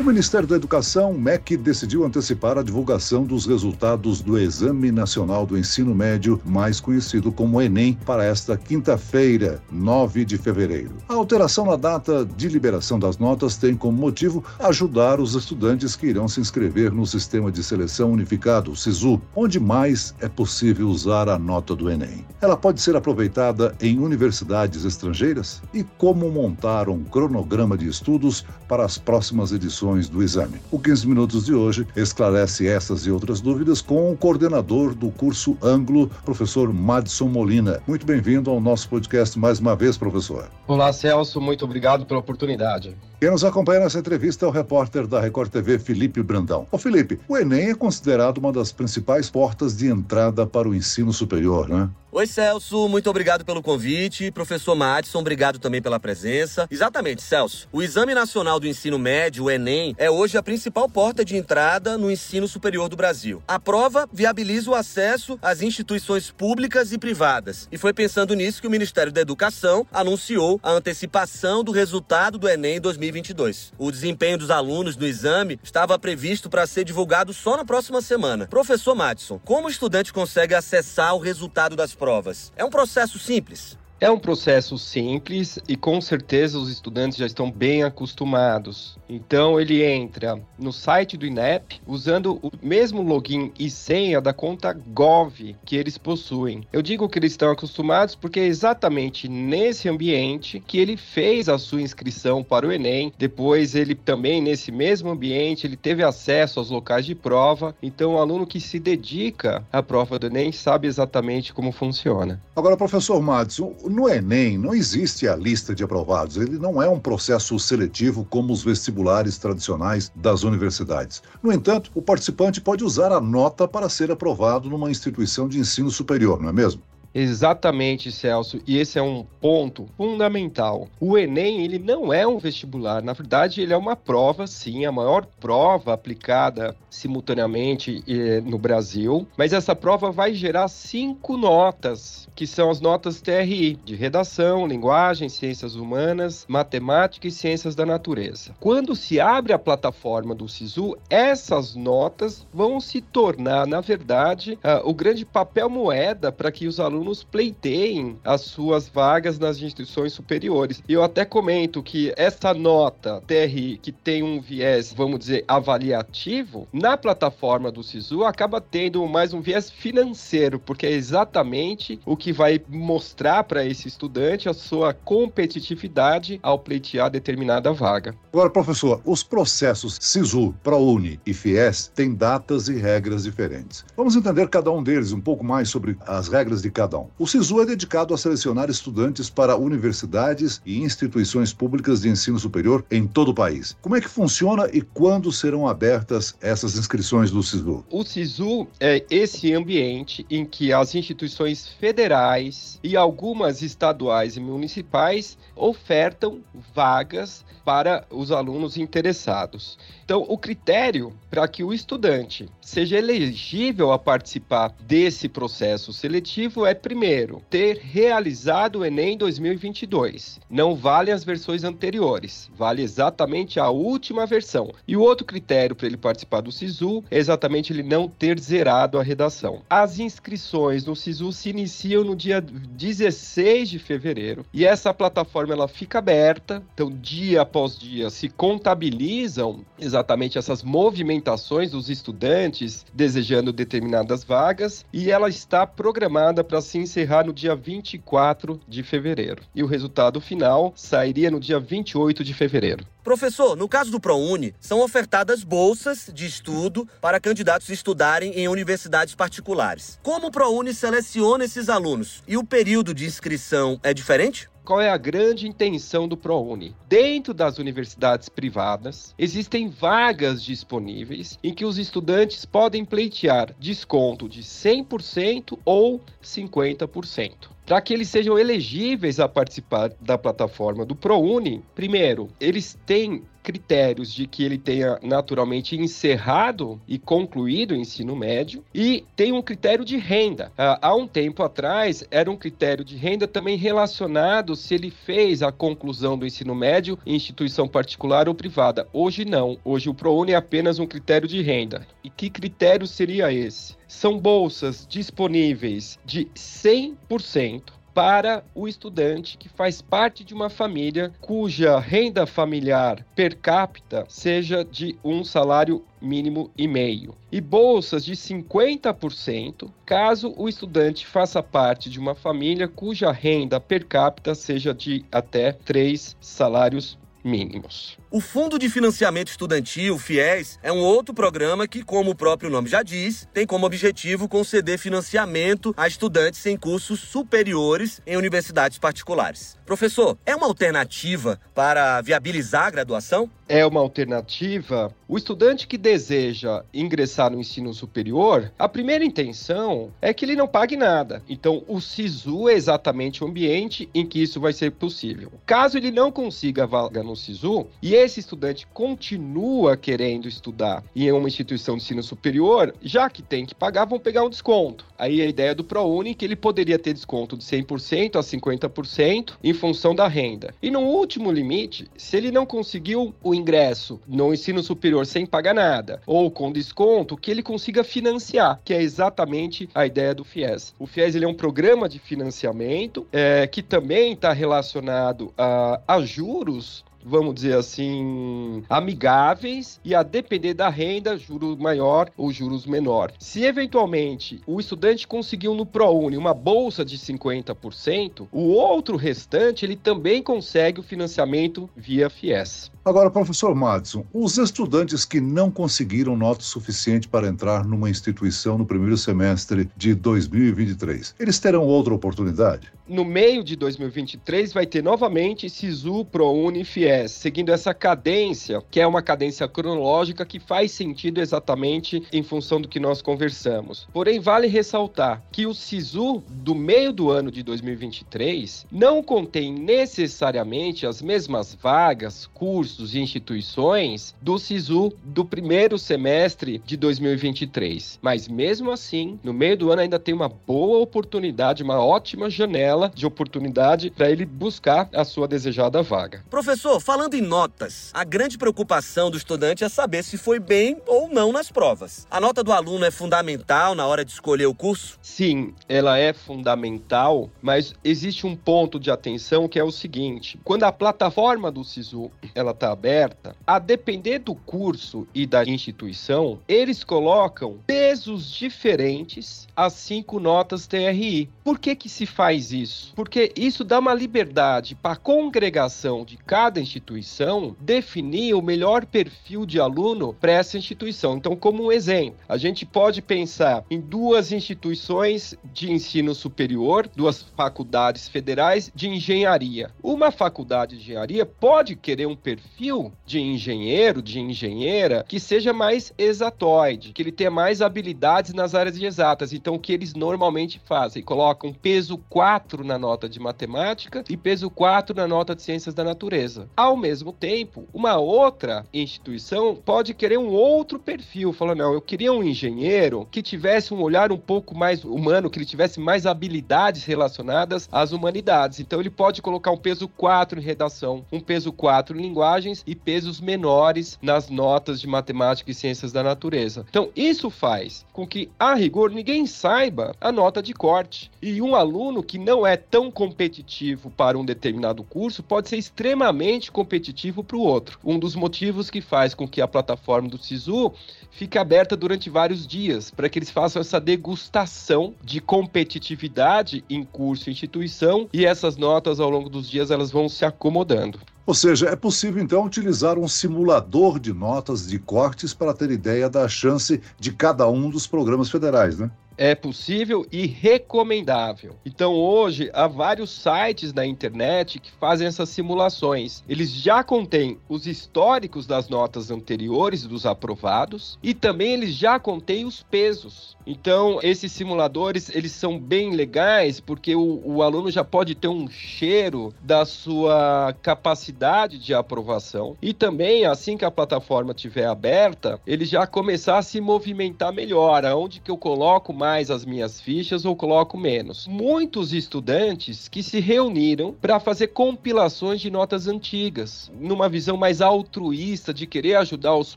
O Ministério da Educação, MEC, decidiu antecipar a divulgação dos resultados do Exame Nacional do Ensino Médio, mais conhecido como Enem, para esta quinta-feira, 9 de fevereiro. A alteração na data de liberação das notas tem como motivo ajudar os estudantes que irão se inscrever no Sistema de Seleção Unificado, SISU, onde mais é possível usar a nota do Enem. Ela pode ser aproveitada em universidades estrangeiras? E como montar um cronograma de estudos para as próximas edições do exame. O 15 Minutos de hoje esclarece essas e outras dúvidas com o coordenador do curso Anglo, professor Madison Molina. Muito bem-vindo ao nosso podcast mais uma vez, professor. Olá, Celso, muito obrigado pela oportunidade. Quem nos acompanha nessa entrevista é o repórter da Record TV, Felipe Brandão. Ô Felipe, o Enem é considerado uma das principais portas de entrada para o ensino superior, né? Oi, Celso, muito obrigado pelo convite. Professor Madison, obrigado também pela presença. Exatamente, Celso. O Exame Nacional do Ensino Médio, o Enem, é hoje a principal porta de entrada no ensino superior do Brasil. A prova viabiliza o acesso às instituições públicas e privadas. E foi pensando nisso que o Ministério da Educação anunciou a antecipação do resultado do Enem 2022. O desempenho dos alunos no exame estava previsto para ser divulgado só na próxima semana. Professor Madison, como o estudante consegue acessar o resultado das provas. É um processo simples. É um processo simples e com certeza os estudantes já estão bem acostumados. Então ele entra no site do INEP usando o mesmo login e senha da conta Gov que eles possuem. Eu digo que eles estão acostumados porque é exatamente nesse ambiente que ele fez a sua inscrição para o Enem. Depois ele também nesse mesmo ambiente ele teve acesso aos locais de prova. Então o aluno que se dedica à prova do Enem sabe exatamente como funciona. Agora, professor Madison, no Enem não existe a lista de aprovados. Ele não é um processo seletivo como os vestibulares tradicionais das universidades. No entanto, o participante pode usar a nota para ser aprovado numa instituição de ensino superior, não é mesmo? Exatamente, Celso. E esse é um ponto fundamental. O Enem, ele não é um vestibular. Na verdade, ele é uma prova, sim, a maior prova aplicada simultaneamente eh, no Brasil. Mas essa prova vai gerar cinco notas, que são as notas TRI, de redação, linguagem, ciências humanas, matemática e ciências da natureza. Quando se abre a plataforma do SISU, essas notas vão se tornar, na verdade, uh, o grande papel moeda para que os alunos alunos pleiteiem as suas vagas nas instituições superiores. Eu até comento que essa nota TRI, que tem um viés, vamos dizer, avaliativo, na plataforma do SISU acaba tendo mais um viés financeiro, porque é exatamente o que vai mostrar para esse estudante a sua competitividade ao pleitear determinada vaga. Agora, professor, os processos SISU, ProUni e FIES têm datas e regras diferentes. Vamos entender cada um deles um pouco mais sobre as regras de cada cidadão. O SISU é dedicado a selecionar estudantes para universidades e instituições públicas de ensino superior em todo o país. Como é que funciona e quando serão abertas essas inscrições do SISU? O SISU é esse ambiente em que as instituições federais e algumas estaduais e municipais ofertam vagas para os alunos interessados. Então, o critério para que o estudante seja elegível a participar desse processo seletivo é, primeiro, ter realizado o Enem 2022. Não vale as versões anteriores, vale exatamente a última versão. E o outro critério para ele participar do SISU é exatamente ele não ter zerado a redação. As inscrições no SISU se iniciam no dia 16 de fevereiro e essa plataforma ela fica aberta, então dia após dia se contabilizam exatamente essas movimentações dos estudantes desejando determinadas vagas e ela está programada para se encerrar no dia 24 de fevereiro. E o resultado final sairia no dia 28 de fevereiro. Professor, no caso do ProUni, são ofertadas bolsas de estudo para candidatos estudarem em universidades particulares. Como o ProUni seleciona esses alunos? E o período de inscrição é diferente? Qual é a grande intenção do ProUni? Dentro das universidades privadas, existem vagas disponíveis em que os estudantes podem pleitear desconto de 100% ou 50%. Para que eles sejam elegíveis a participar da plataforma do ProUni, primeiro, eles têm critérios de que ele tenha naturalmente encerrado e concluído o ensino médio e tem um critério de renda. Ah, há um tempo atrás era um critério de renda também relacionado se ele fez a conclusão do ensino médio em instituição particular ou privada. Hoje não. Hoje o ProUni é apenas um critério de renda. E que critério seria esse? São bolsas disponíveis de 100% para o estudante que faz parte de uma família cuja renda familiar per capita seja de um salário mínimo e meio. E bolsas de 50% caso o estudante faça parte de uma família cuja renda per capita seja de até três salários mínimos. O Fundo de Financiamento Estudantil, FIES, é um outro programa que, como o próprio nome já diz, tem como objetivo conceder financiamento a estudantes em cursos superiores em universidades particulares. Professor, é uma alternativa para viabilizar a graduação? É uma alternativa. O estudante que deseja ingressar no ensino superior, a primeira intenção é que ele não pague nada. Então, o SISU é exatamente o ambiente em que isso vai ser possível. Caso ele não consiga vaga no SISU e esse estudante continua querendo estudar em uma instituição de ensino superior, já que tem que pagar, vão pegar um desconto. Aí a ideia do ProUni é que ele poderia ter desconto de 100% a 50% em função da renda. E no último limite, se ele não conseguiu o ingresso no ensino superior sem pagar nada, ou com desconto, que ele consiga financiar, que é exatamente a ideia do FIES. O FIES ele é um programa de financiamento é, que também está relacionado a, a juros vamos dizer assim, amigáveis e a depender da renda, juros maior ou juros menor. Se eventualmente o estudante conseguiu no ProUni uma bolsa de 50%, o outro restante ele também consegue o financiamento via FIES. Agora, professor Madison, os estudantes que não conseguiram nota suficiente para entrar numa instituição no primeiro semestre de 2023, eles terão outra oportunidade? No meio de 2023 vai ter novamente SISU, ProUni e FIES, seguindo essa cadência, que é uma cadência cronológica que faz sentido exatamente em função do que nós conversamos. Porém, vale ressaltar que o SISU do meio do ano de 2023 não contém necessariamente as mesmas vagas, cursos, cursos e instituições do SISU do primeiro semestre de 2023. Mas mesmo assim, no meio do ano ainda tem uma boa oportunidade, uma ótima janela de oportunidade para ele buscar a sua desejada vaga. Professor, falando em notas, a grande preocupação do estudante é saber se foi bem ou não nas provas. A nota do aluno é fundamental na hora de escolher o curso? Sim, ela é fundamental, mas existe um ponto de atenção que é o seguinte: quando a plataforma do SISU ela está aberta, a depender do curso e da instituição, eles colocam pesos diferentes às cinco notas TRI. Por que que se faz isso? Porque isso dá uma liberdade para a congregação de cada instituição definir o melhor perfil de aluno para essa instituição. Então, como um exemplo, a gente pode pensar em duas instituições de ensino superior, duas faculdades federais de engenharia. Uma faculdade de engenharia pode querer um perfil de engenheiro, de engenheira, que seja mais exatoide, que ele tenha mais habilidades nas áreas exatas. Então, o que eles normalmente fazem? Colocam peso 4 na nota de matemática e peso 4 na nota de ciências da natureza. Ao mesmo tempo, uma outra instituição pode querer um outro perfil, falando, não, eu queria um engenheiro que tivesse um olhar um pouco mais humano, que ele tivesse mais habilidades relacionadas às humanidades. Então, ele pode colocar um peso 4 em redação, um peso 4 em linguagem e pesos menores nas notas de matemática e ciências da natureza. Então, isso faz com que, a rigor, ninguém saiba a nota de corte. E um aluno que não é tão competitivo para um determinado curso pode ser extremamente competitivo para o outro. Um dos motivos que faz com que a plataforma do SISU fique aberta durante vários dias, para que eles façam essa degustação de competitividade em curso e instituição, e essas notas ao longo dos dias elas vão se acomodando. Ou seja, é possível então utilizar um simulador de notas de cortes para ter ideia da chance de cada um dos programas federais, né? é possível e recomendável. Então hoje há vários sites na internet que fazem essas simulações. Eles já contêm os históricos das notas anteriores dos aprovados e também eles já contêm os pesos. Então esses simuladores eles são bem legais porque o, o aluno já pode ter um cheiro da sua capacidade de aprovação e também assim que a plataforma estiver aberta ele já começar a se movimentar melhor, aonde que eu coloco mais as minhas fichas ou coloco menos. Muitos estudantes que se reuniram para fazer compilações de notas antigas, numa visão mais altruísta de querer ajudar os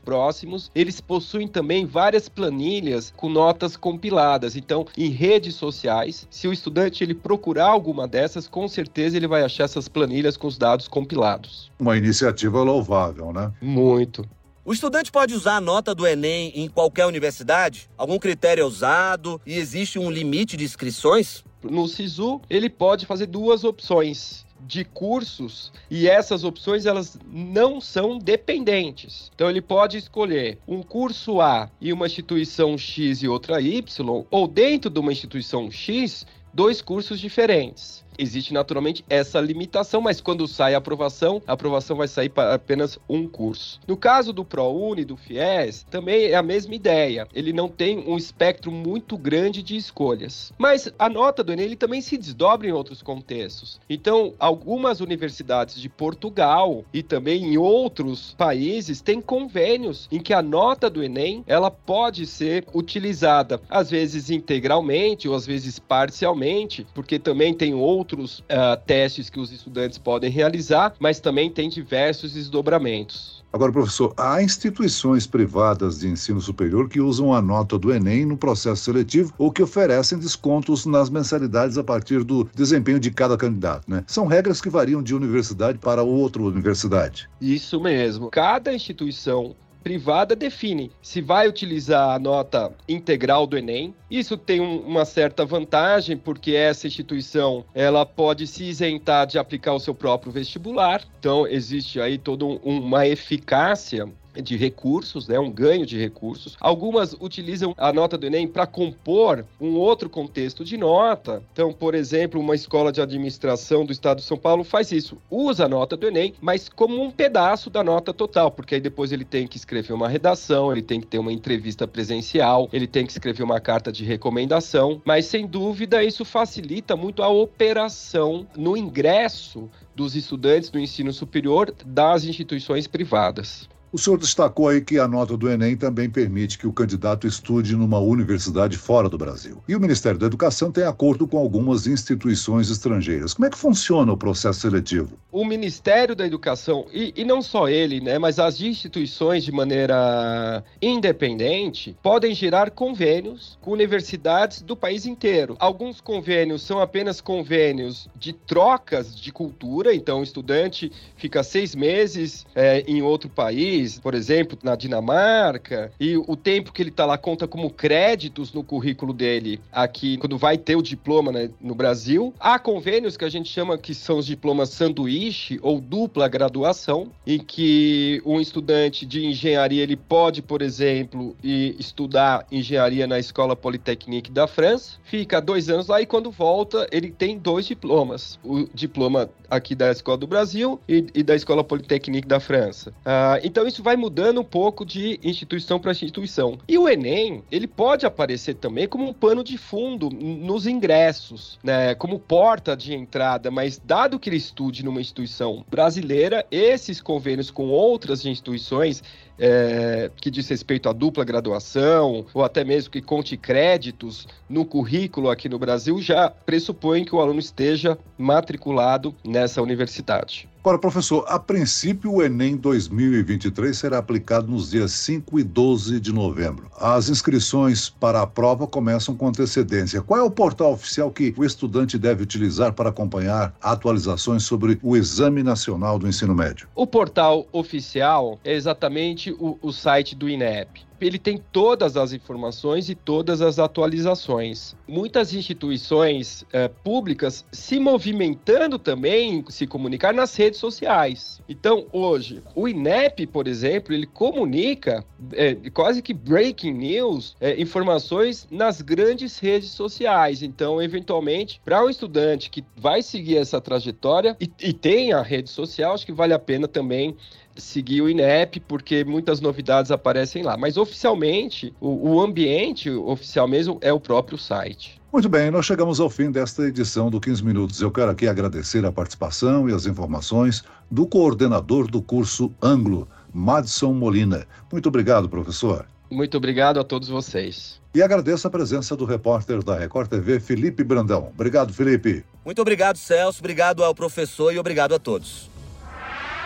próximos. Eles possuem também várias planilhas com notas compiladas. Então, em redes sociais, se o estudante ele procurar alguma dessas, com certeza ele vai achar essas planilhas com os dados compilados. Uma iniciativa louvável, né? Muito. O estudante pode usar a nota do Enem em qualquer universidade? Algum critério é usado e existe um limite de inscrições? No SISU, ele pode fazer duas opções de cursos e essas opções elas não são dependentes. Então ele pode escolher um curso A e uma instituição X e outra Y, ou dentro de uma instituição X, dois cursos diferentes existe naturalmente essa limitação, mas quando sai a aprovação, a aprovação vai sair para apenas um curso. No caso do ProUni, do FIES, também é a mesma ideia. Ele não tem um espectro muito grande de escolhas. Mas a nota do Enem ele também se desdobra em outros contextos. Então, algumas universidades de Portugal e também em outros países têm convênios em que a nota do Enem ela pode ser utilizada, às vezes integralmente ou às vezes parcialmente, porque também tem outros outros uh, testes que os estudantes podem realizar, mas também tem diversos desdobramentos. Agora, professor, há instituições privadas de ensino superior que usam a nota do Enem no processo seletivo ou que oferecem descontos nas mensalidades a partir do desempenho de cada candidato, né? São regras que variam de universidade para outra universidade. Isso mesmo. Cada instituição privada define se vai utilizar a nota integral do Enem. Isso tem um, uma certa vantagem porque essa instituição ela pode se isentar de aplicar o seu próprio vestibular. Então existe aí toda um, uma eficácia de recursos, né, um ganho de recursos. Algumas utilizam a nota do Enem para compor um outro contexto de nota. Então, por exemplo, uma escola de administração do estado de São Paulo faz isso, usa a nota do Enem, mas como um pedaço da nota total, porque aí depois ele tem que escrever uma redação, ele tem que ter uma entrevista presencial, ele tem que escrever uma carta de recomendação, mas sem dúvida isso facilita muito a operação no ingresso dos estudantes do ensino superior das instituições privadas. O senhor destacou aí que a nota do Enem também permite que o candidato estude numa universidade fora do Brasil. E o Ministério da Educação tem acordo com algumas instituições estrangeiras. Como é que funciona o processo seletivo? O Ministério da Educação, e, e não só ele, né, mas as instituições de maneira independente, podem gerar convênios com universidades do país inteiro. Alguns convênios são apenas convênios de trocas de cultura, então o estudante fica seis meses é, em outro país por exemplo, na Dinamarca, e o tempo que ele está lá conta como créditos no currículo dele aqui, quando vai ter o diploma né, no Brasil. Há convênios que a gente chama que são os diplomas sanduíche ou dupla graduação, em que um estudante de engenharia ele pode, por exemplo, estudar engenharia na Escola Polytechnique da França, fica dois anos lá e quando volta ele tem dois diplomas. O diploma aqui da Escola do Brasil e, e da Escola Polytechnique da França. Ah, então isso vai mudando um pouco de instituição para instituição. E o Enem, ele pode aparecer também como um pano de fundo nos ingressos, né, como porta de entrada, mas dado que ele estude numa instituição brasileira, esses convênios com outras instituições é, que diz respeito à dupla graduação, ou até mesmo que conte créditos no currículo aqui no Brasil, já pressupõe que o aluno esteja matriculado nessa universidade. Agora, professor, a princípio o Enem 2023 será aplicado nos dias 5 e 12 de novembro. As inscrições para a prova começam com antecedência. Qual é o portal oficial que o estudante deve utilizar para acompanhar atualizações sobre o Exame Nacional do Ensino Médio? O portal oficial é exatamente o, o site do INEP? Ele tem todas as informações e todas as atualizações. Muitas instituições é, públicas se movimentando também, se comunicar nas redes sociais. Então, hoje, o INEP, por exemplo, ele comunica é, quase que breaking news, é, informações nas grandes redes sociais. Então, eventualmente, para um estudante que vai seguir essa trajetória e, e tem a rede social, acho que vale a pena também seguir o INEP, porque muitas novidades aparecem lá. Mas oficialmente, o, o ambiente oficial mesmo é o próprio site. Muito bem, nós chegamos ao fim desta edição do 15 Minutos. Eu quero aqui agradecer a participação e as informações do coordenador do curso Anglo, Madson Molina. Muito obrigado, professor. Muito obrigado a todos vocês. E agradeço a presença do repórter da Record TV, Felipe Brandão. Obrigado, Felipe. Muito obrigado, Celso. Obrigado ao professor e obrigado a todos.